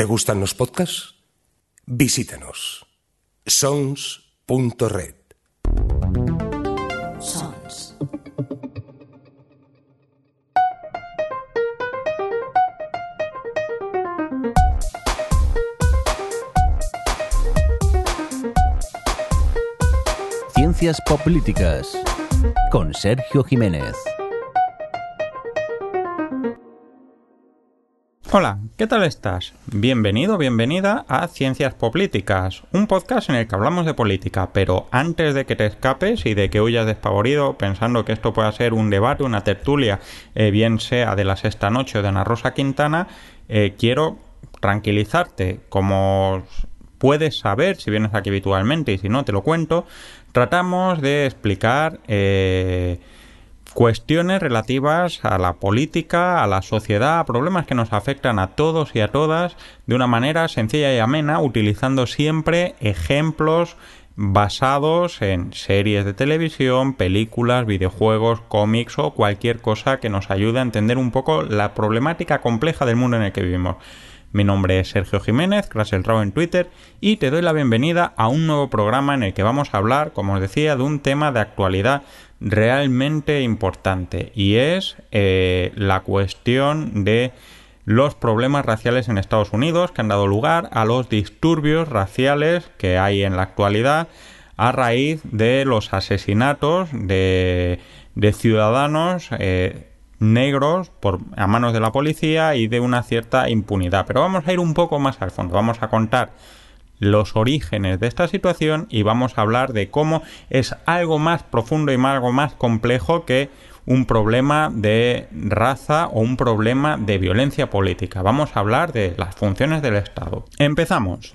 ¿Te gustan los podcasts? Visítanos. sons.red. Sons. Ciencias Políticas con Sergio Jiménez. Hola, ¿qué tal estás? Bienvenido, bienvenida a Ciencias Políticas, un podcast en el que hablamos de política, pero antes de que te escapes y de que huyas despavorido pensando que esto pueda ser un debate, una tertulia, eh, bien sea de la sexta noche o de Ana Rosa Quintana, eh, quiero tranquilizarte, como puedes saber si vienes aquí habitualmente y si no te lo cuento, tratamos de explicar eh, cuestiones relativas a la política, a la sociedad, a problemas que nos afectan a todos y a todas de una manera sencilla y amena, utilizando siempre ejemplos basados en series de televisión, películas, videojuegos, cómics o cualquier cosa que nos ayude a entender un poco la problemática compleja del mundo en el que vivimos. Mi nombre es Sergio Jiménez, Rao en Twitter, y te doy la bienvenida a un nuevo programa en el que vamos a hablar, como os decía, de un tema de actualidad realmente importante, y es eh, la cuestión de los problemas raciales en Estados Unidos que han dado lugar a los disturbios raciales que hay en la actualidad a raíz de los asesinatos de, de ciudadanos eh, negros por, a manos de la policía y de una cierta impunidad. Pero vamos a ir un poco más al fondo. Vamos a contar los orígenes de esta situación y vamos a hablar de cómo es algo más profundo y algo más complejo que un problema de raza o un problema de violencia política. Vamos a hablar de las funciones del Estado. Empezamos.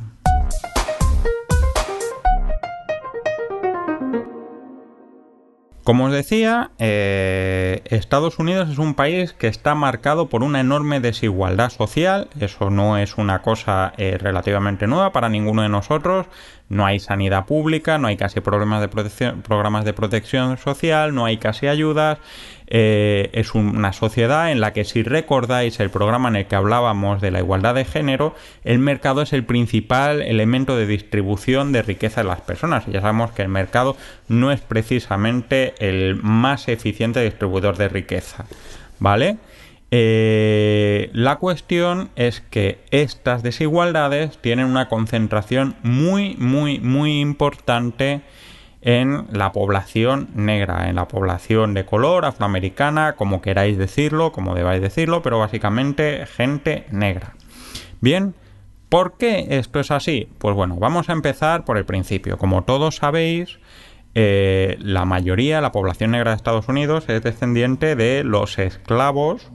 Como os decía, eh, Estados Unidos es un país que está marcado por una enorme desigualdad social. Eso no es una cosa eh, relativamente nueva para ninguno de nosotros no hay sanidad pública, no hay casi de programas de protección social, no hay casi ayudas. Eh, es una sociedad en la que si recordáis el programa en el que hablábamos de la igualdad de género, el mercado es el principal elemento de distribución de riqueza de las personas. Ya sabemos que el mercado no es precisamente el más eficiente distribuidor de riqueza. ¿Vale? Eh, la cuestión es que estas desigualdades tienen una concentración muy, muy, muy importante en la población negra, en la población de color, afroamericana, como queráis decirlo, como debáis decirlo, pero básicamente gente negra. Bien, ¿por qué esto es así? Pues bueno, vamos a empezar por el principio. Como todos sabéis, eh, la mayoría, la población negra de Estados Unidos es descendiente de los esclavos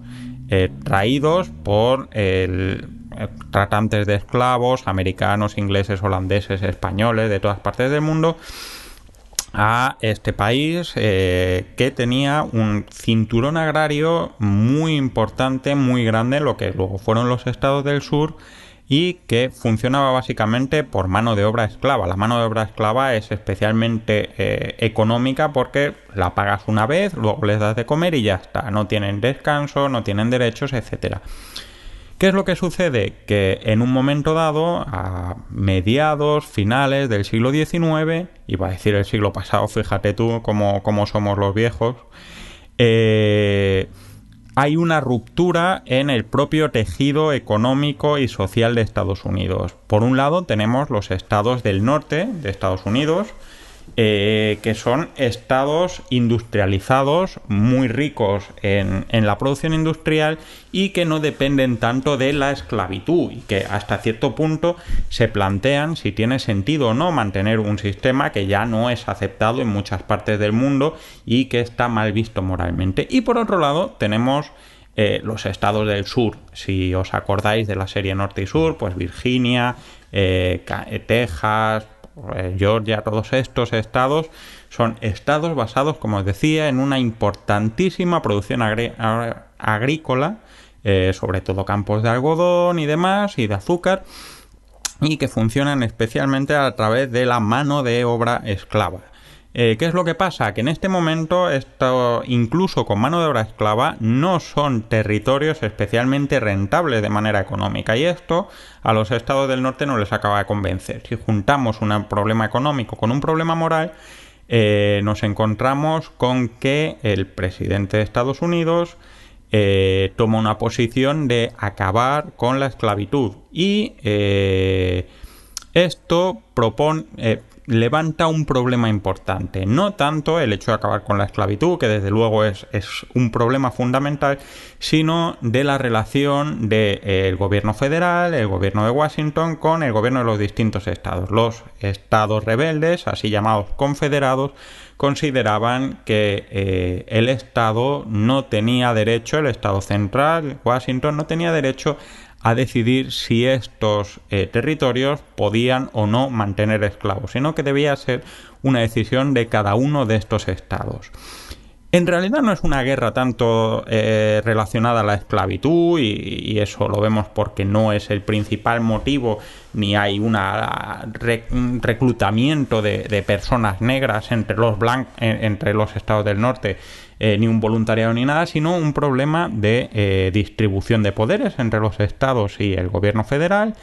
eh, traídos por el, eh, tratantes de esclavos americanos, ingleses, holandeses, españoles, de todas partes del mundo a este país que tenía un cinturón agrario muy importante, muy grande, lo que luego fueron los estados del sur y que funcionaba básicamente por mano de obra esclava. La mano de obra esclava es especialmente eh, económica porque la pagas una vez, luego les das de comer y ya está. No tienen descanso, no tienen derechos, etcétera. ¿Qué es lo que sucede? Que en un momento dado, a mediados, finales del siglo XIX, iba a decir el siglo pasado, fíjate tú cómo, cómo somos los viejos, eh, hay una ruptura en el propio tejido económico y social de Estados Unidos. Por un lado tenemos los estados del norte de Estados Unidos, eh, que son estados industrializados, muy ricos en, la producción industrial y que no dependen tanto de la esclavitud y que hasta cierto punto se plantean si tiene sentido o no mantener un sistema que ya no es aceptado en muchas partes del mundo y que está mal visto moralmente. Y por otro lado tenemos eh, los estados del sur. Si os acordáis de la serie Norte y Sur, pues Virginia, eh, Texas, Georgia, todos estos estados son estados basados, como os decía, en una importantísima producción agrícola, eh, sobre todo campos de algodón y demás, y de azúcar, y que funcionan especialmente a través de la mano de obra esclava. Eh, ¿Qué es lo que pasa? Que en este momento, esto, incluso con mano de obra esclava, no son territorios especialmente rentables de manera económica. Y esto a los estados del norte no les acaba de convencer. Si juntamos un problema económico con un problema moral, eh, nos encontramos con que el presidente de Estados Unidos eh, toma una posición de acabar con la esclavitud. Y esto propone levanta un problema importante. No tanto el hecho de acabar con la esclavitud, que desde luego es, un problema fundamental, sino de la relación del eh, gobierno federal, el gobierno de Washington, con el gobierno de los distintos estados. Los estados rebeldes, así llamados confederados, consideraban que eh, el Estado no tenía derecho, el Estado central, Washington, no tenía derecho a decidir si estos eh, territorios podían o no mantener esclavos, sino que debía ser una decisión de cada uno de estos estados. En realidad no es una guerra tanto eh, relacionada a la esclavitud y, eso lo vemos porque no es el principal motivo ni hay un reclutamiento de, personas negras entre los, entre los estados del norte eh, ni un voluntariado ni nada, sino un problema de eh, distribución de poderes entre los estados y el gobierno federal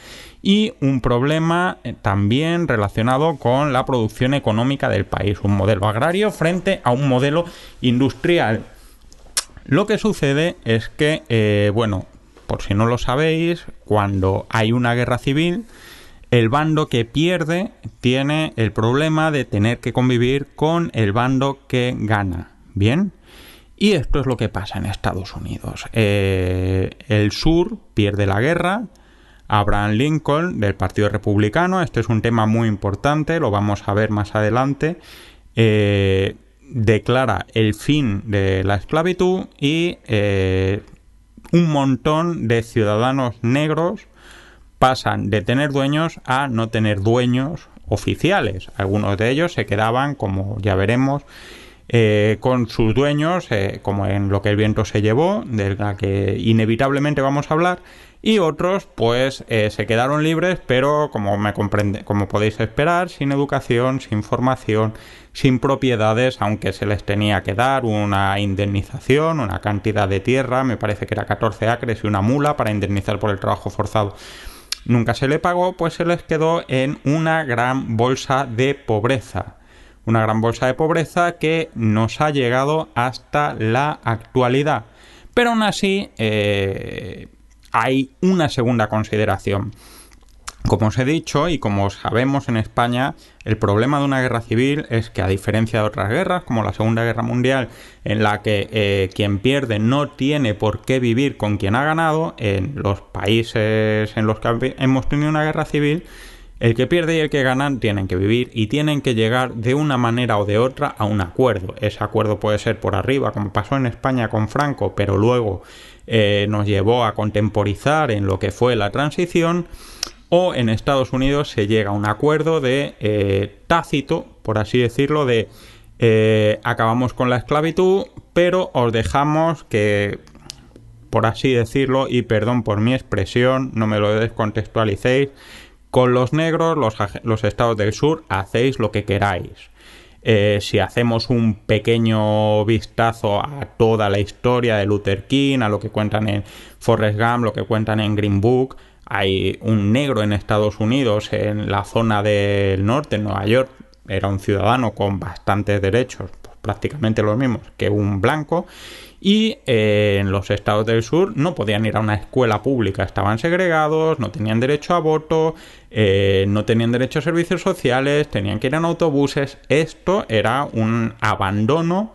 y un problema eh, también relacionado con la producción económica del país, un modelo agrario frente a un modelo industrial. Lo que sucede es que, bueno, por si no lo sabéis, cuando hay una guerra civil, el bando que pierde tiene el problema de tener que convivir con el bando que gana. Bien, y esto es lo que pasa en Estados Unidos. Eh, el sur pierde la guerra. Abraham Lincoln del Partido Republicano, este es un tema muy importante, lo vamos a ver más adelante, eh, declara el fin de la esclavitud y eh, un montón de ciudadanos negros pasan de tener dueños a no tener dueños oficiales. Algunos de ellos se quedaban, como ya veremos, eh, con sus dueños, eh, como en lo que el viento se llevó, de la que inevitablemente vamos a hablar, y otros pues eh, se quedaron libres, pero como me comprende, como podéis esperar, sin educación, sin formación, sin propiedades, aunque se les tenía que dar una indemnización, una cantidad de tierra, me parece que era 14 acres y una mula para indemnizar por el trabajo forzado. Nunca se le pagó, pues se les quedó en una gran bolsa de pobreza una gran bolsa de pobreza que nos ha llegado hasta la actualidad. Pero aún así eh, hay una segunda consideración. Como os he dicho y como sabemos en España, el problema de una guerra civil es que a diferencia de otras guerras, como la Segunda Guerra Mundial, en la que eh, quien pierde no tiene por qué vivir con quien ha ganado, en los países en los que hemos tenido una guerra civil, el que pierde y el que ganan tienen que vivir y tienen que llegar de una manera o de otra a un acuerdo. Ese acuerdo puede ser por arriba, como pasó en España con Franco, pero luego eh, nos llevó a contemporizar en lo que fue la transición. O en Estados Unidos se llega a un acuerdo de eh, tácito, por así decirlo, de eh, acabamos con la esclavitud, pero os dejamos que, por así decirlo, y perdón por mi expresión, no me lo descontextualicéis, con los negros, los, estados del sur, hacéis lo que queráis. Eh, si hacemos un pequeño vistazo a toda la historia de Luther King, a lo que cuentan en Forrest Gump, lo que cuentan en Green Book, hay un negro en Estados Unidos, en la zona del norte, en Nueva York, era un ciudadano con bastantes derechos, pues prácticamente los mismos que un blanco, y eh, en los estados del sur no podían ir a una escuela pública, estaban segregados, no tenían derecho a voto, eh, no tenían derecho a servicios sociales, tenían que ir en autobuses. Esto era un abandono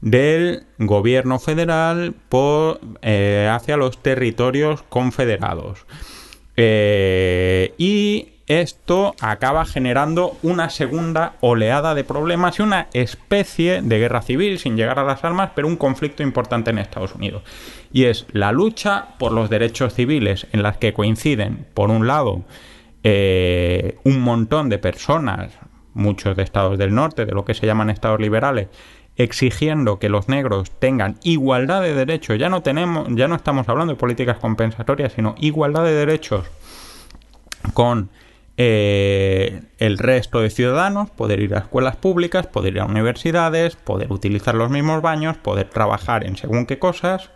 del gobierno federal por, eh, hacia los territorios confederados. y esto acaba generando una segunda oleada de problemas y una especie de guerra civil sin llegar a las armas, pero un conflicto importante en Estados Unidos. Y es la lucha por los derechos civiles en las que coinciden, por un lado, eh, un montón de personas, muchos de estados del norte, de lo que se llaman estados liberales, exigiendo que los negros tengan igualdad de derechos. Ya no tenemos, ya no estamos hablando de políticas compensatorias, sino igualdad de derechos con eh, el resto de ciudadanos poder ir a escuelas públicas, poder ir a universidades, poder utilizar los mismos baños, poder trabajar en según qué cosas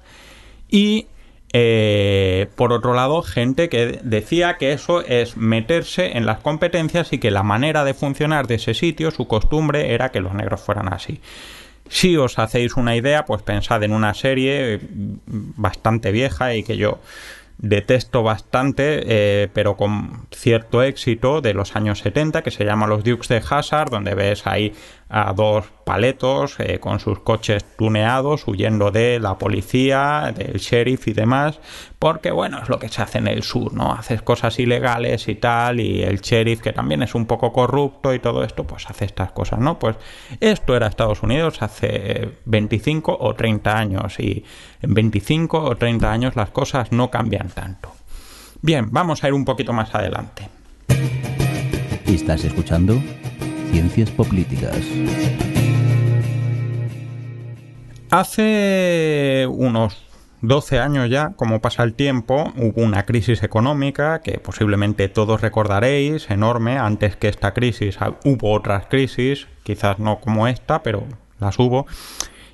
y eh, por otro lado, gente que decía que eso es meterse en las competencias y que la manera de funcionar de ese sitio, su costumbre, era que los negros fueran así. Si os hacéis una idea, pues pensad en una serie bastante vieja y que yo detesto bastante, eh, pero con cierto éxito, de los años 70, que se llama Los Dukes de Hazard, donde ves ahí a dos paletos eh, con sus coches tuneados huyendo de la policía, del sheriff y demás, porque bueno, es lo que se hace en el sur, ¿no? Haces cosas ilegales y tal, y el sheriff, que también es un poco corrupto y todo esto, pues hace estas cosas, ¿no? Pues esto era Estados Unidos hace 25 o 30 años, y en 25 o 30 años las cosas no cambian tanto. Bien, vamos a ir un poquito más adelante. ¿Estás escuchando? Ciencias Políticas. Hace unos 12 años ya, como pasa el tiempo, hubo una crisis económica que posiblemente todos recordaréis, enorme. Antes que esta crisis hubo otras crisis, quizás no como esta, pero las hubo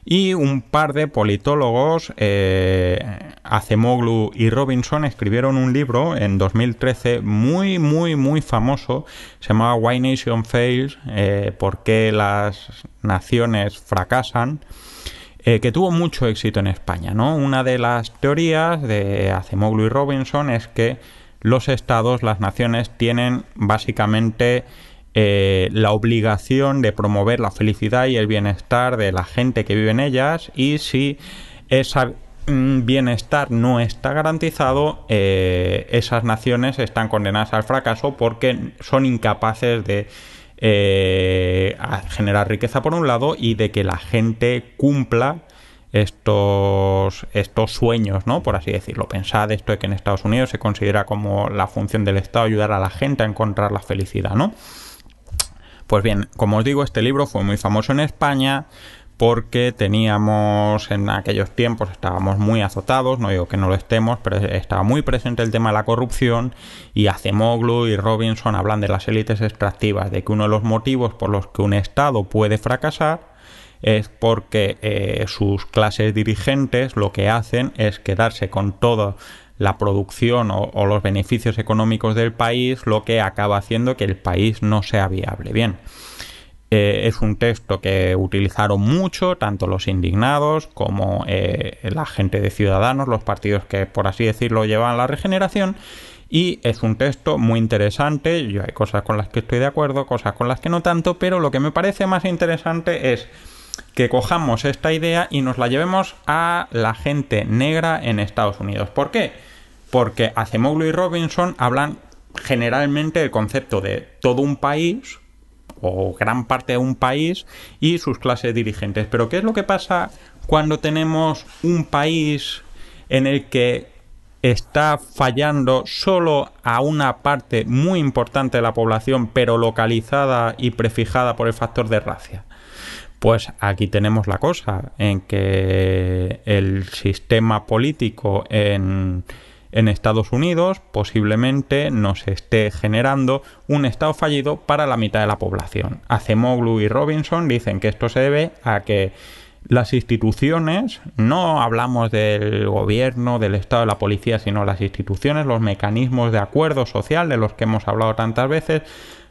y un par de politólogos, eh, Acemoglu y Robinson, escribieron un libro en 2013 muy, muy, muy famoso. Se llamaba Why Nation Fails, eh, por qué las naciones fracasan. Eh, que tuvo mucho éxito en España. ¿no? Una de las teorías de Acemoglu y Robinson es que los estados, las naciones, tienen básicamente eh, la obligación de promover la felicidad y el bienestar de la gente que vive en ellas y si ese mm, bienestar no está garantizado, eh, esas naciones están condenadas al fracaso porque son incapaces de eh, generar riqueza por un lado y de que la gente cumpla estos, estos sueños, ¿no? Por así decirlo. Pensad esto de que en Estados Unidos se considera como la función del Estado ayudar a la gente a encontrar la felicidad, ¿no? Pues bien, como os digo, este libro fue muy famoso en España porque teníamos en aquellos tiempos, estábamos muy azotados, no digo que no lo estemos, pero estaba muy presente el tema de la corrupción y Acemoglu y Robinson hablan de las élites extractivas, de que uno de los motivos por los que un Estado puede fracasar es porque eh, sus clases dirigentes lo que hacen es quedarse con todo la producción o, los beneficios económicos del país, lo que acaba haciendo que el país no sea viable. Bien, eh, es un texto que utilizaron mucho, tanto los indignados como eh, la gente de Ciudadanos, los partidos que, por así decirlo, llevan la regeneración. Y es un texto muy interesante. Yo hay cosas con las que estoy de acuerdo, cosas con las que no tanto, pero lo que me parece más interesante es que cojamos esta idea y nos la llevemos a la gente negra en Estados Unidos. ¿Por qué? Porque Acemoglu y Robinson hablan generalmente del concepto de todo un país o gran parte de un país y sus clases dirigentes. Pero ¿qué es lo que pasa cuando tenemos un país en el que está fallando solo a una parte muy importante de la población, pero localizada y prefijada por el factor de racia? Pues aquí tenemos la cosa, en que el sistema político en, en Estados Unidos posiblemente nos esté generando un estado fallido para la mitad de la población. Acemoglu y Robinson dicen que esto se debe a que las instituciones, no hablamos del gobierno, del Estado, de la policía, sino las instituciones, los mecanismos de acuerdo social de los que hemos hablado tantas veces,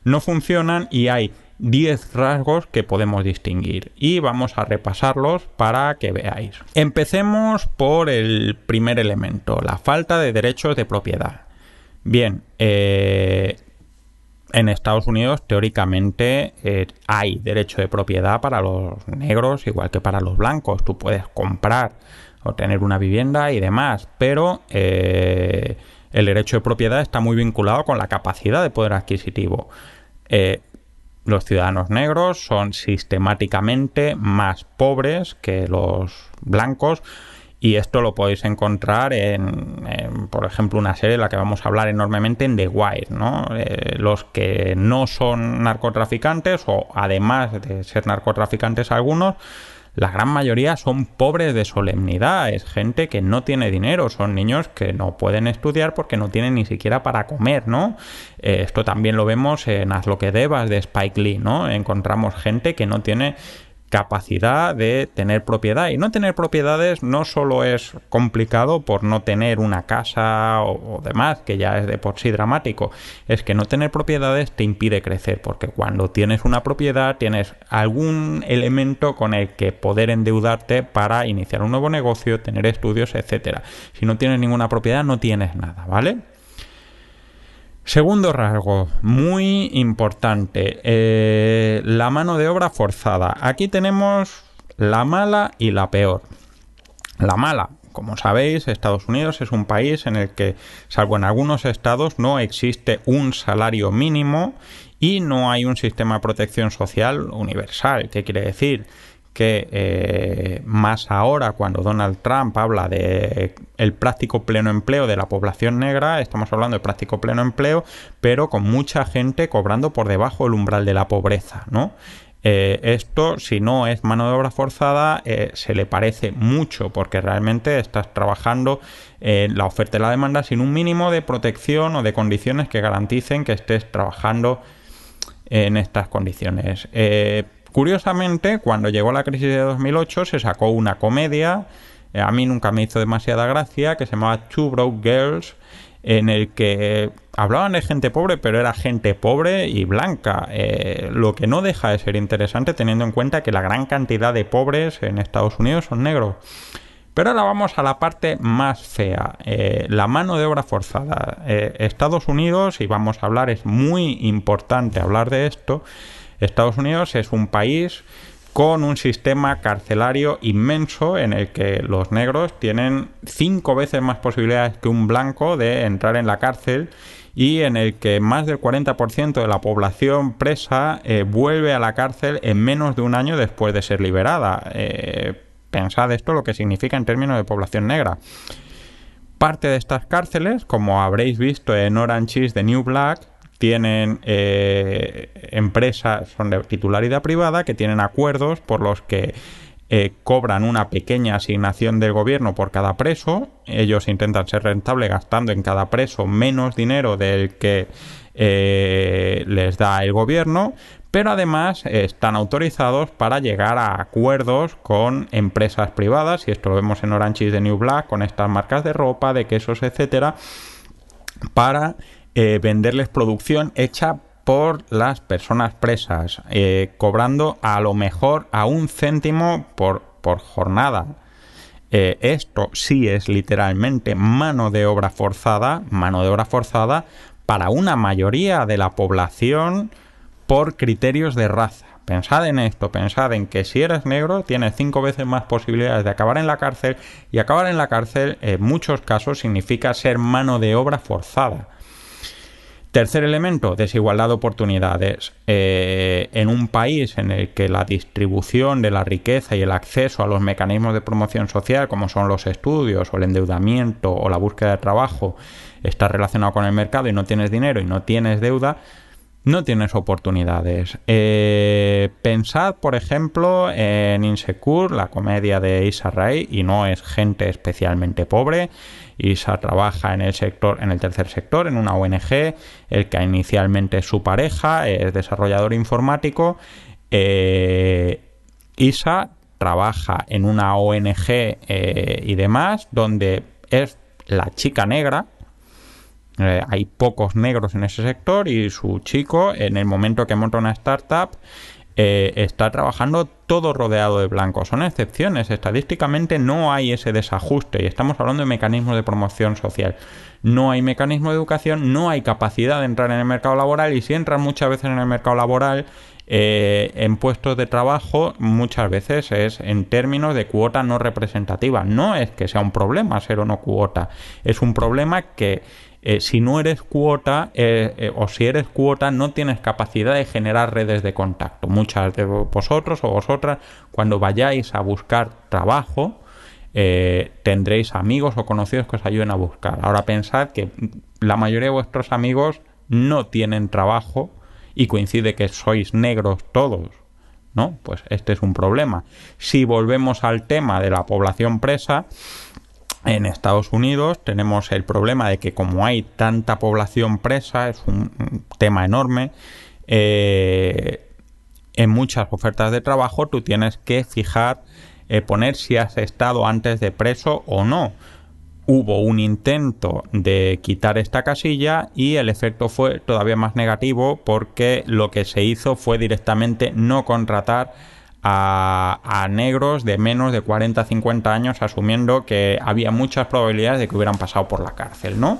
no funcionan y hay 10 rasgos que podemos distinguir y vamos a repasarlos para que veáis. Empecemos por el primer elemento, la falta de derechos de propiedad. Bien, eh, en Estados Unidos teóricamente eh, hay derecho de propiedad para los negros igual que para los blancos. Tú puedes comprar o tener una vivienda y demás, pero eh, el derecho de propiedad está muy vinculado con la capacidad de poder adquisitivo los ciudadanos negros son sistemáticamente más pobres que los blancos y esto lo podéis encontrar en, por ejemplo, una serie de la que vamos a hablar enormemente en The Wire, ¿no? Eh, los que no son narcotraficantes o además de ser narcotraficantes algunos, la gran mayoría son pobres de solemnidad, es gente que no tiene dinero, son niños que no pueden estudiar porque no tienen ni siquiera para comer, ¿no? Eh, esto también lo vemos en Haz lo que debas de Spike Lee, ¿no? Encontramos gente que no tiene capacidad de tener propiedad. Y no tener propiedades no solo es complicado por no tener una casa o, demás, que ya es de por sí dramático, es que no tener propiedades te impide crecer, porque cuando tienes una propiedad tienes algún elemento con el que poder endeudarte para iniciar un nuevo negocio, tener estudios, etcétera. Si no tienes ninguna propiedad no tienes nada, ¿vale? Segundo rasgo, muy importante, eh, la mano de obra forzada. Aquí tenemos la mala y la peor. La mala, como sabéis, Estados Unidos es un país en el que, salvo en algunos estados, no existe un salario mínimo y no hay un sistema de protección social universal. ¿Qué quiere decir? Que eh, más ahora cuando Donald Trump habla de el práctico pleno empleo de la población negra, estamos hablando de práctico pleno empleo, pero con mucha gente cobrando por debajo del umbral de la pobreza, ¿no? Eh, esto, si no es mano de obra forzada, eh, se le parece mucho porque realmente estás trabajando en la oferta y la demanda sin un mínimo de protección o de condiciones que garanticen que estés trabajando en estas condiciones. Curiosamente, cuando llegó la crisis de 2008 se sacó una comedia, eh, a mí nunca me hizo demasiada gracia, que se llamaba Two Broke Girls, en el que hablaban de gente pobre, pero era gente pobre y blanca, eh, lo que no deja de ser interesante teniendo en cuenta que la gran cantidad de pobres en Estados Unidos son negros. Pero ahora vamos a la parte más fea, eh, la mano de obra forzada. Estados Unidos, y vamos a hablar, es muy importante hablar de esto, Estados Unidos es un país con un sistema carcelario inmenso en el que los negros tienen cinco veces más posibilidades que un blanco de entrar en la cárcel y en el que más del 40% de la población presa eh, vuelve a la cárcel en menos de un año después de ser liberada. Eh, pensad esto lo que significa en términos de población negra. Parte de estas cárceles, como habréis visto en Orange is the New Black, tienen eh, empresas, son de titularidad privada, que tienen acuerdos por los que eh, cobran una pequeña asignación del gobierno por cada preso. Ellos intentan ser rentables gastando en cada preso menos dinero del que eh, les da el gobierno, pero además están autorizados para llegar a acuerdos con empresas privadas, y esto lo vemos en Orange is the New Black, con estas marcas de ropa, de quesos, etcétera, para eh, venderles producción hecha por las personas presas, eh, cobrando a lo mejor a un céntimo por, por jornada. Eh, esto sí es literalmente mano de obra forzada, mano de obra forzada para una mayoría de la población por criterios de raza. Pensad en esto, pensad en que si eres negro tienes cinco veces más posibilidades de acabar en la cárcel y acabar en la cárcel en muchos casos significa ser mano de obra forzada. Tercer elemento, desigualdad de oportunidades. Eh, en un país en el que la distribución de la riqueza y el acceso a los mecanismos de promoción social, como son los estudios o el endeudamiento o la búsqueda de trabajo, está relacionado con el mercado y no tienes dinero y no tienes deuda, no tienes oportunidades. Eh, pensad, por ejemplo, en Insecure, la comedia de Issa Rae, y no es gente especialmente pobre. Isa trabaja en el sector, en el tercer sector, en una ONG, el que inicialmente es su pareja, es desarrollador informático. Eh, Isa trabaja en una ONG eh, y demás, donde es la chica negra, eh, hay pocos negros en ese sector y su chico, en el momento que monta una startup, eh, está trabajando todo rodeado de blancos. Son excepciones. Estadísticamente no hay ese desajuste y estamos hablando de mecanismos de promoción social. No hay mecanismo de educación, no hay capacidad de entrar en el mercado laboral y si entran muchas veces en el mercado laboral eh, en puestos de trabajo muchas veces es en términos de cuota no representativa. No es que sea un problema ser o no cuota, es un problema que eh, si no eres cuota eh, eh, o si eres cuota no tienes capacidad de generar redes de contacto. Muchas de vosotros o vosotras cuando vayáis a buscar trabajo tendréis amigos o conocidos que os ayuden a buscar. Ahora pensad que la mayoría de vuestros amigos no tienen trabajo y coincide que sois negros todos ¿no? Pues este es un problema. Si volvemos al tema de la población presa, en Estados Unidos tenemos el problema de que como hay tanta población presa, es un tema enorme, eh, en muchas ofertas de trabajo tú tienes que fijar, eh, poner si has estado antes de preso o no. Hubo un intento de quitar esta casilla y el efecto fue todavía más negativo porque lo que se hizo fue directamente no contratar a, negros de menos de 40-50 años, asumiendo que había muchas probabilidades de que hubieran pasado por la cárcel, ¿no?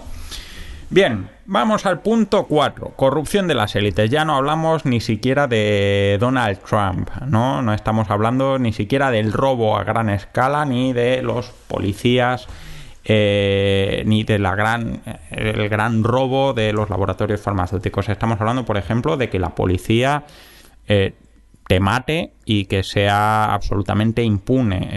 Bien, vamos al punto 4, corrupción de las élites. Ya no hablamos ni siquiera de Donald Trump, ¿no? No estamos hablando ni siquiera del robo a gran escala, ni de los policías, eh, ni de la gran, gran robo de los laboratorios farmacéuticos. Estamos hablando, por ejemplo, de que la policía eh, te mate y que sea absolutamente impune.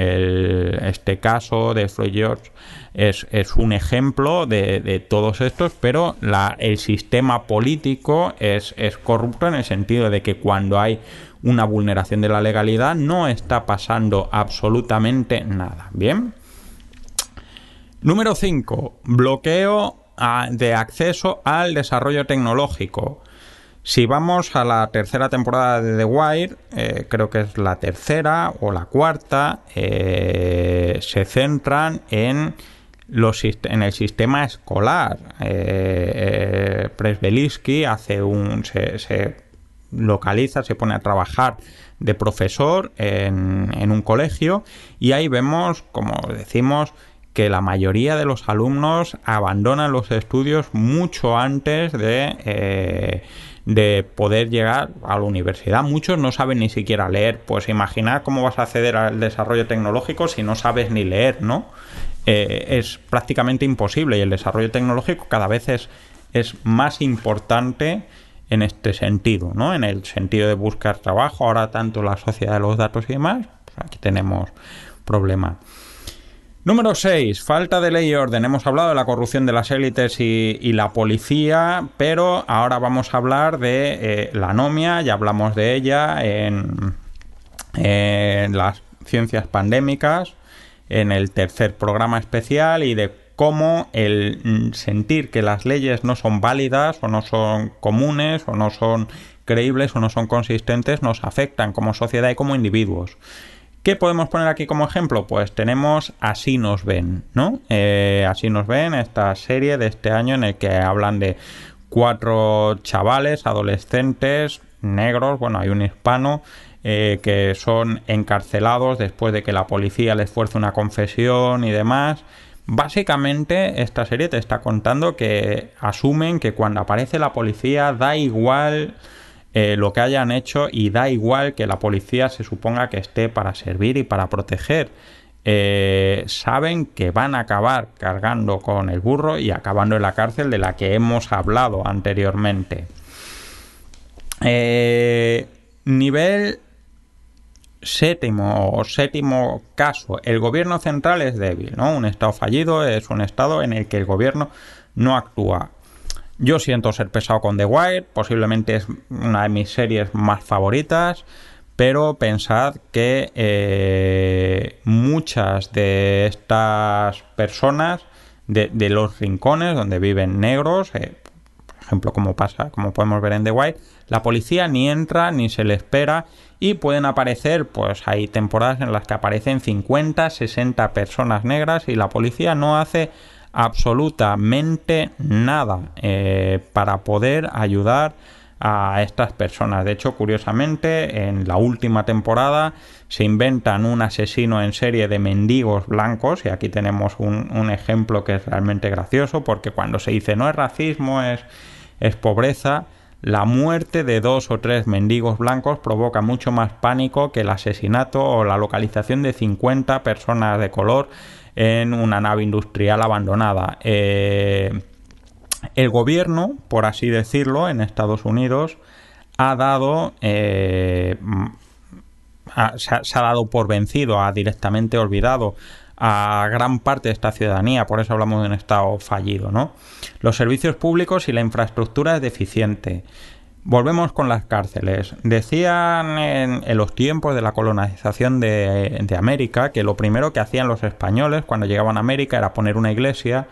este caso de Floyd George es, un ejemplo de, todos estos, pero el sistema político es, es corrupto en el sentido de que cuando hay una vulneración de la legalidad no está pasando absolutamente nada. Bien. Número 5. Bloqueo ah, de acceso al desarrollo tecnológico. Si vamos a la tercera temporada de The Wire, eh, creo que es la tercera o la cuarta, eh, se centran en, los, en el sistema escolar. Eh, eh hace un, se, localiza, se pone a trabajar de profesor en, en un colegio y ahí vemos, como decimos, que la mayoría de los alumnos abandonan los estudios mucho antes de de poder llegar a la universidad. Muchos no saben ni siquiera leer. Pues imaginar cómo vas a acceder al desarrollo tecnológico si no sabes ni leer, ¿no? Eh, es prácticamente imposible y el desarrollo tecnológico cada vez es, es más importante en este sentido, ¿no? En el sentido de buscar trabajo, ahora tanto la sociedad de los datos y demás, pues aquí tenemos problema. Número 6. Falta de ley y orden. Hemos hablado de la corrupción de las élites y, la policía, pero ahora vamos a hablar de eh, la anomia, ya hablamos de ella en, en las ciencias pandémicas, en el tercer programa especial y de cómo el sentir que las leyes no son válidas o no son comunes o no son creíbles o no son consistentes nos afectan como sociedad y como individuos. ¿Qué podemos poner aquí como ejemplo? Pues tenemos Así nos ven, ¿no? Eh, así nos ven, esta serie de este año en el que hablan de cuatro chavales, adolescentes, negros, bueno, hay un hispano, eh, que son encarcelados después de que la policía les fuerce una confesión y demás. Básicamente esta serie te está contando que asumen que cuando aparece la policía da igual eh, lo que hayan hecho y da igual que la policía se suponga que esté para servir y para proteger. Eh, saben que van a acabar cargando con el burro y acabando en la cárcel de la que hemos hablado anteriormente. Eh, nivel séptimo o séptimo caso, el gobierno central es débil, ¿no? Un estado fallido es un estado en el que el gobierno no actúa. Yo siento ser pesado con The Wire, posiblemente es una de mis series más favoritas, pero pensad que eh, muchas de estas personas de, los rincones donde viven negros, eh, por ejemplo, como pasa, como podemos ver en The Wire, la policía ni entra ni se le espera y pueden aparecer, pues hay temporadas en las que aparecen 50, 60 personas negras y la policía no hace absolutamente nada eh, para poder ayudar a estas personas. De hecho, curiosamente, en la última temporada se inventan un asesino en serie de mendigos blancos, y aquí tenemos un, ejemplo que es realmente gracioso, porque cuando se dice no es racismo, es, es pobreza, la muerte de dos o tres mendigos blancos provoca mucho más pánico que el asesinato o la localización de 50 personas de color en una nave industrial abandonada. Eh, el gobierno, por así decirlo, en Estados Unidos ha dado eh, se, ha, dado por vencido, ha directamente olvidado a gran parte de esta ciudadanía, por eso hablamos de un estado fallido, ¿no? Los servicios públicos y la infraestructura es deficiente. Volvemos con las cárceles. Decían en, los tiempos de la colonización de, América que lo primero que hacían los españoles cuando llegaban a América era poner una iglesia,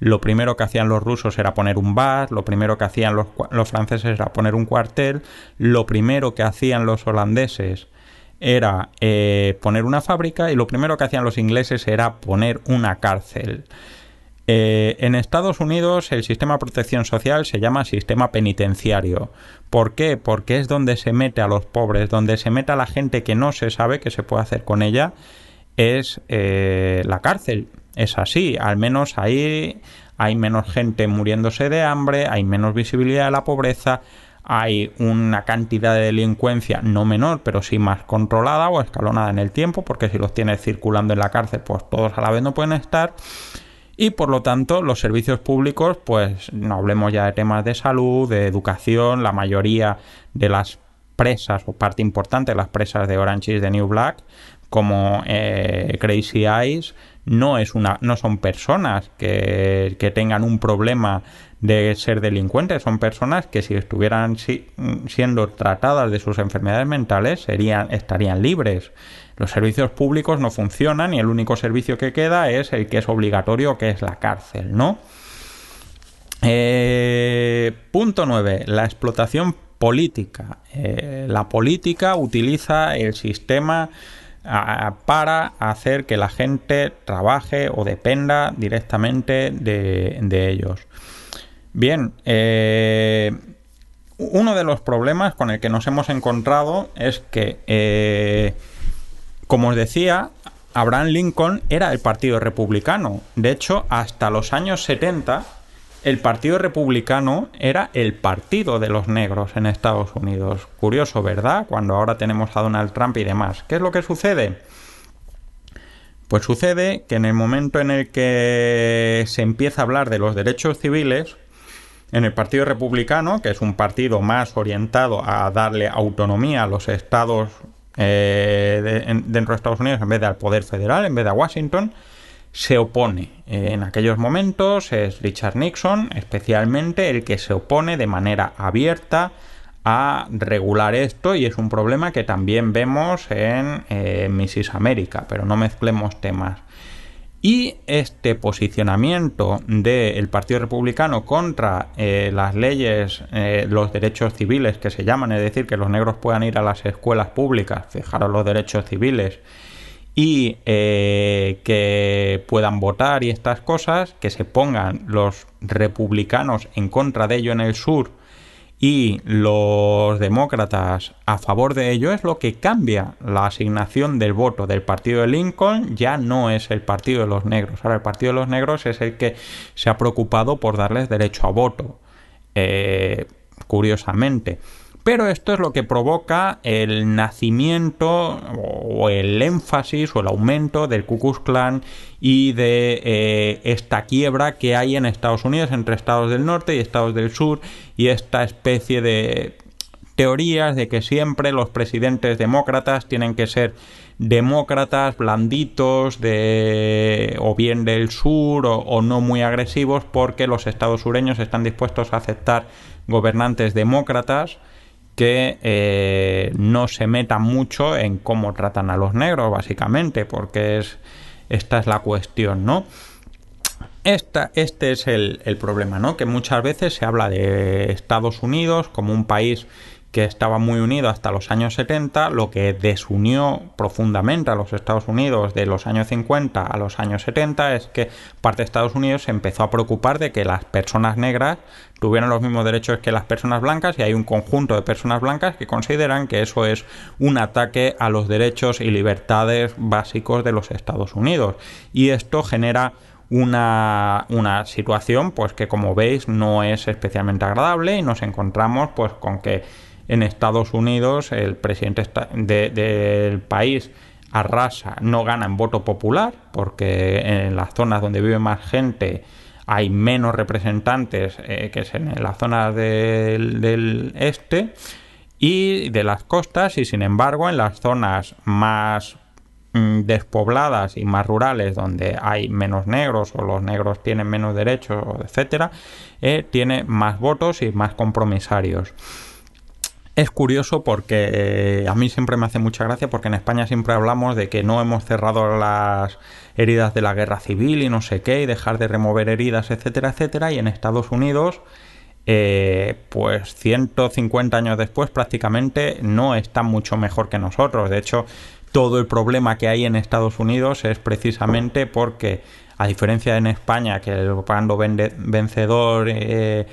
lo primero que hacían los rusos era poner un bar, lo primero que hacían los, los franceses era poner un cuartel, lo primero que hacían los holandeses era eh, poner una fábrica y lo primero que hacían los ingleses era poner una cárcel. Eh, en Estados Unidos el sistema de protección social se llama sistema penitenciario. ¿Por qué? Porque es donde se mete a los pobres, donde se mete a la gente que no se sabe qué se puede hacer con ella, es eh, la cárcel. Es así, al menos ahí hay menos gente muriéndose de hambre, hay menos visibilidad de la pobreza, hay una cantidad de delincuencia no menor, pero sí más controlada o escalonada en el tiempo, porque si los tienes circulando en la cárcel, pues todos a la vez no pueden estar y por lo tanto los servicios públicos, pues no hablemos ya de temas de salud, de educación, la mayoría de las presas o parte importante de las presas de Orange is the New Black, como eh, Crazy Eyes, no, es una, no son personas que, que, tengan un problema de ser delincuentes, son personas que si estuvieran siendo tratadas de sus enfermedades mentales serían, estarían libres. Los servicios públicos no funcionan y el único servicio que queda es el que es obligatorio, que es la cárcel, ¿no? Eh, punto 9. La explotación política. Eh, la política utiliza el sistema para hacer que la gente trabaje o dependa directamente de, ellos. Bien, eh, uno de los problemas con el que nos hemos encontrado es que como os decía, Abraham Lincoln era el Partido Republicano. De hecho, hasta los años 70, el Partido Republicano era el partido de los negros en Estados Unidos. Curioso, ¿verdad? Cuando ahora tenemos a Donald Trump y demás. ¿Qué es lo que sucede? Pues sucede que en el momento en el que se empieza a hablar de los derechos civiles, en el Partido Republicano, que es un partido más orientado a darle autonomía a los estados eh, dentro de Estados Unidos en vez de al poder federal, en vez de a Washington, se opone. Eh, en aquellos momentos es Richard Nixon, especialmente el que se opone de manera abierta a regular esto y es un problema que también vemos en eh, Mrs. América, pero no mezclemos temas. Y este posicionamiento del Partido Republicano contra eh, las leyes, eh, los derechos civiles que se llaman, es decir, que los negros puedan ir a las escuelas públicas, fijaros los derechos civiles, y eh, que puedan votar y estas cosas, que se pongan los republicanos en contra de ello en el sur, y los demócratas a favor de ello es lo que cambia la asignación del voto del partido de Lincoln. Ya no es el partido de los negros. Ahora el partido de los negros es el que se ha preocupado por darles derecho a voto eh, curiosamente pero esto es lo que provoca el nacimiento o el énfasis o el aumento del Ku Klux Klan y de eh, esta quiebra que hay en Estados Unidos entre estados del norte y estados del sur y esta especie de teorías de que siempre los presidentes demócratas tienen que ser demócratas blanditos de o bien del sur o, o no muy agresivos porque los estados sureños están dispuestos a aceptar gobernantes demócratas que eh, no se metan mucho en cómo tratan a los negros, básicamente, porque es esta es la cuestión, ¿no? Esta, este es el, el problema, ¿no? Que muchas veces se habla de Estados Unidos como un país que estaba muy unido hasta los años 70, lo que desunió profundamente a los Estados Unidos de los años 50 a los años 70 es que parte de Estados Unidos se empezó a preocupar de que las personas negras tuvieran los mismos derechos que las personas blancas y hay un conjunto de personas blancas que consideran que eso es un ataque a los derechos y libertades básicos de los Estados Unidos. Y esto genera una, una, situación pues que como veis no es especialmente agradable y nos encontramos pues con que en Estados Unidos el presidente del país arrasa, no gana en voto popular, porque en las zonas donde vive más gente hay menos representantes eh, que es en las zonas del, este y de las costas y sin embargo en las zonas más mm, despobladas y más rurales donde hay menos negros o los negros tienen menos derechos etcétera eh, tiene más votos y más compromisarios Es curioso porque eh, a mí siempre me hace mucha gracia porque en España siempre hablamos de que no hemos cerrado las heridas de la guerra civil y no sé qué y dejar de remover heridas, etcétera, etcétera. Y en Estados Unidos, eh, pues 150 años después prácticamente no están mucho mejor que nosotros. De hecho, todo el problema que hay en Estados Unidos es precisamente porque, a diferencia en España, que el bando vencedor... Eh,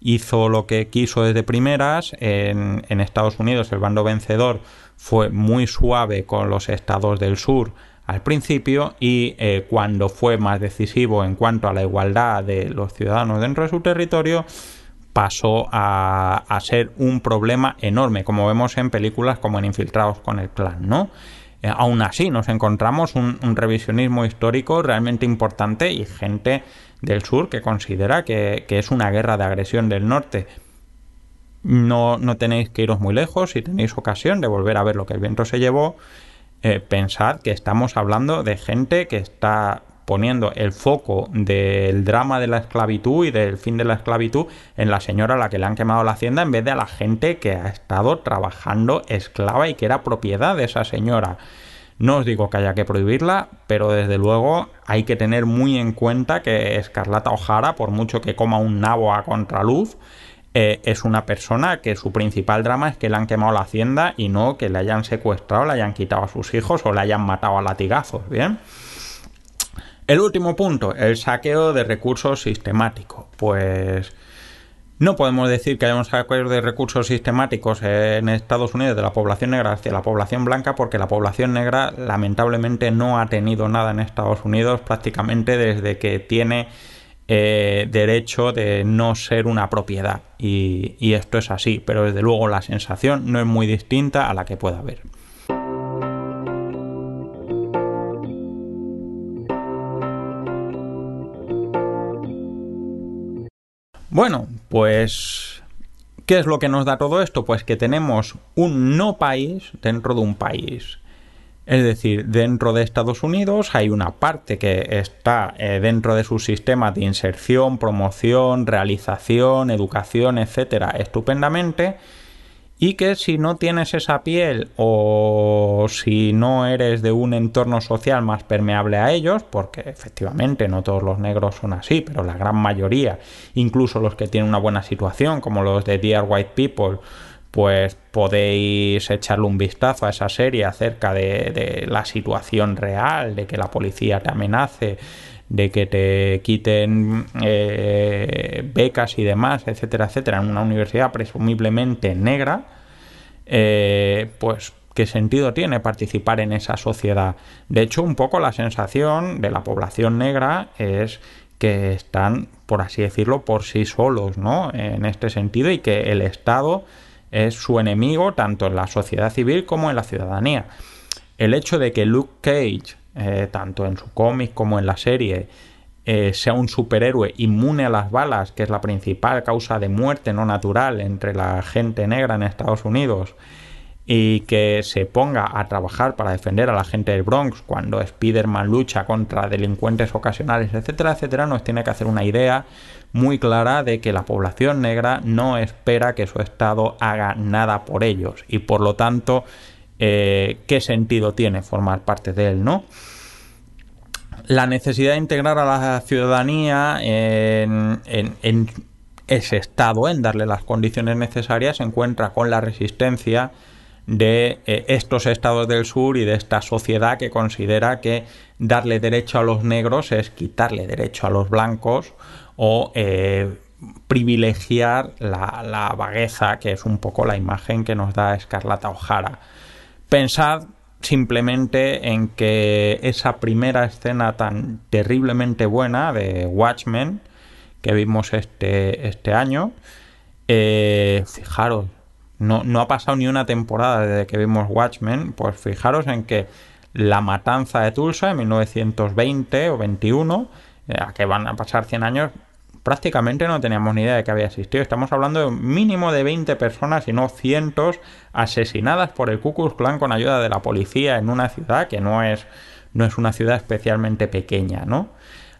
hizo lo que quiso desde primeras. En, Estados Unidos el bando vencedor fue muy suave con los estados del sur al principio y eh, cuando fue más decisivo en cuanto a la igualdad de los ciudadanos dentro de su territorio pasó a, ser un problema enorme como vemos en películas como en Infiltrados con el clan, ¿no? Eh, aún así nos encontramos un, un revisionismo histórico realmente importante y gente del sur que considera que, es una guerra de agresión del norte. No, no, tenéis que iros muy lejos, si tenéis ocasión de volver a ver lo que el viento se llevó, eh, pensad que estamos hablando de gente que está poniendo el foco del drama de la esclavitud y del fin de la esclavitud en la señora a la que le han quemado la hacienda en vez de a la gente que ha estado trabajando esclava y que era propiedad de esa señora. No os digo que haya que prohibirla, pero desde luego hay que tener muy en cuenta que Escarlata O'Hara, por mucho que coma un nabo a contraluz, eh, es una persona que su principal drama es que le han quemado la hacienda y no que le hayan secuestrado, le hayan quitado a sus hijos o le hayan matado a latigazos, ¿bien? El último punto, el saqueo de recursos sistemático. Pues no podemos decir que hayamos sacado de recursos sistemáticos en Estados Unidos de la población negra hacia la población blanca porque la población negra lamentablemente no ha tenido nada en Estados Unidos prácticamente desde que tiene eh, derecho de no ser una propiedad y, y esto es así, pero desde luego la sensación no es muy distinta a la que pueda haber. Bueno, pues, ¿qué es lo que nos da todo esto? Pues que tenemos un no país dentro de un país. Es decir, dentro de Estados Unidos hay una parte que está eh, dentro de su sistema de inserción, promoción, realización, educación, etcétera, estupendamente y que si no tienes esa piel o si no eres de un entorno social más permeable a ellos, porque efectivamente no todos los negros son así, pero la gran mayoría, incluso los que tienen una buena situación, como los de Dear White People, pues podéis echarle un vistazo a esa serie acerca de, de la situación real, de que la policía te amenace, de que te quiten eh, becas y demás, etcétera, etcétera, en una universidad presumiblemente negra, eh, pues qué sentido tiene participar en esa sociedad. De hecho, un poco la sensación de la población negra es que están, por así decirlo, por sí solos, ¿no? En este sentido, y que el Estado es su enemigo tanto en la sociedad civil como en la ciudadanía. El hecho de que Luke Cage eh, tanto en su cómic como en la serie, eh, sea un superhéroe inmune a las balas, que es la principal causa de muerte no natural entre la gente negra en Estados Unidos, y que se ponga a trabajar para defender a la gente del Bronx cuando Spider-Man lucha contra delincuentes ocasionales, etcétera, etcétera, nos tiene que hacer una idea muy clara de que la población negra no espera que su Estado haga nada por ellos. Y por lo tanto eh, qué sentido tiene formar parte de él, ¿no? La necesidad de integrar a la ciudadanía en, ese estado, en darle las condiciones necesarias, se encuentra con la resistencia de eh, estos estados del sur y de esta sociedad que considera que darle derecho a los negros es quitarle derecho a los blancos o eh, privilegiar la, la, vagueza, que es un poco la imagen que nos da Escarlata O'Hara. Pensad simplemente en que esa primera escena tan terriblemente buena de Watchmen que vimos este, este año, eh, fijaros, no, no, ha pasado ni una temporada desde que vimos Watchmen, pues fijaros en que la matanza de Tulsa en 1920 o 21, eh, a que van a pasar 100 años, prácticamente no teníamos ni idea de que había existido. Estamos hablando de un mínimo de 20 personas, y no cientos, asesinadas por el Ku Klux Klan con ayuda de la policía en una ciudad que no es, no es una ciudad especialmente pequeña, ¿no?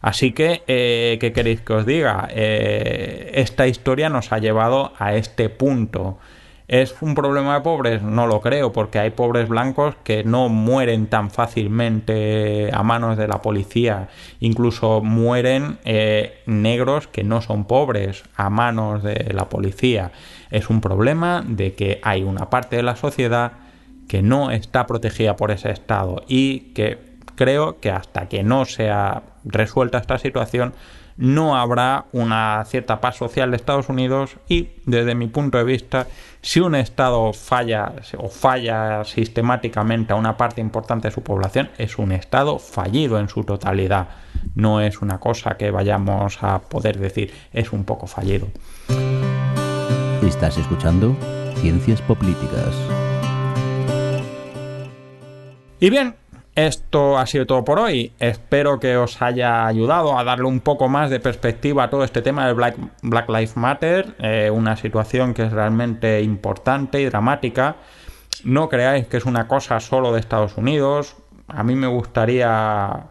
Así que, eh, ¿qué queréis que os diga? Eh, esta historia nos ha llevado a este punto. ¿Es un problema de pobres? No lo creo, porque hay pobres blancos que no mueren tan fácilmente a manos de la policía. Incluso mueren eh, negros que no son pobres a manos de la policía. Es un problema de que hay una parte de la sociedad que no está protegida por ese Estado y que creo que hasta que no sea resuelta esta situación no habrá una cierta paz social de Estados Unidos y desde mi punto de vista si un Estado falla o falla sistemáticamente a una parte importante de su población es un Estado fallido en su totalidad. No es una cosa que vayamos a poder decir es un poco fallido. Estás escuchando Ciencias Políticas. Y bien esto ha sido todo por hoy. Espero que os haya ayudado a darle un poco más de perspectiva a todo este tema del Black, Black Lives Matter, eh, una situación que es realmente importante y dramática. No creáis que es una cosa solo de Estados Unidos. A mí me gustaría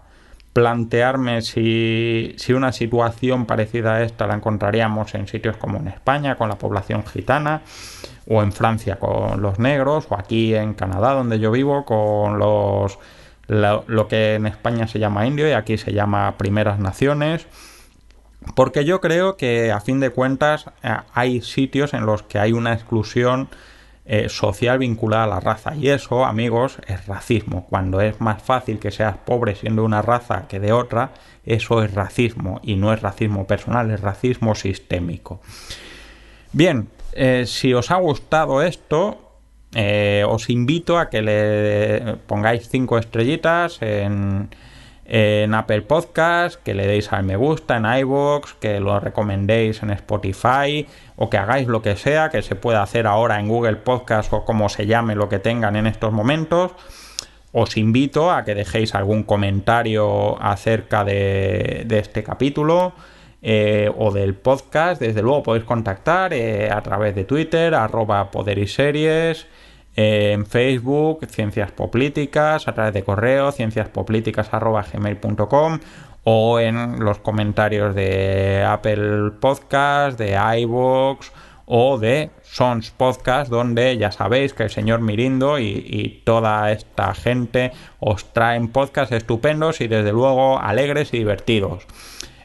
plantearme si, si, una situación parecida a esta la encontraríamos en sitios como en España con la población gitana o en Francia con los negros o aquí en Canadá donde yo vivo con los lo, que en España se llama indio y aquí se llama primeras naciones. Porque yo creo que a fin de cuentas eh, hay sitios en los que hay una exclusión eh, social vinculada a la raza. Y eso, amigos, es racismo. Cuando es más fácil que seas pobre siendo una raza que de otra, eso es racismo. Y no es racismo personal, es racismo sistémico. Bien, eh, si os ha gustado esto, eh, os invito a que le pongáis cinco estrellitas en, Apple Podcast, que le deis al me gusta en iVoox, que lo recomendéis en Spotify o que hagáis lo que sea, que se pueda hacer ahora en Google Podcast o como se llame lo que tengan en estos momentos. Os invito a que dejéis algún comentario acerca de, este capítulo. Eh, o del podcast, desde luego podéis contactar eh, a través de Twitter, arroba poder y series, en Facebook, Ciencias Políticas, a través de correo, cienciaspoplíticas.gmail.com o en los comentarios de Apple Podcast, de iVoox o de Sons Podcast, donde ya sabéis que el señor Mirindo y, toda esta gente os traen podcasts estupendos y desde luego alegres y divertidos.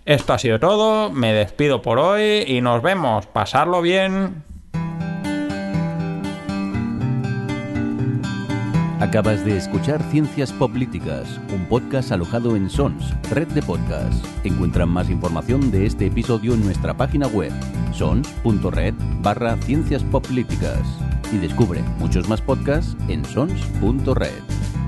Esto ha sido todo, me despido por hoy y nos vemos. Pasarlo bien. Acabas de escuchar Ciencias Políticas, un podcast alojado en Sons, red de podcasts. Encuentran más información de este episodio en nuestra página web, sons.red barra Ciencias Políticas. Y descubre muchos más podcasts en sons.red.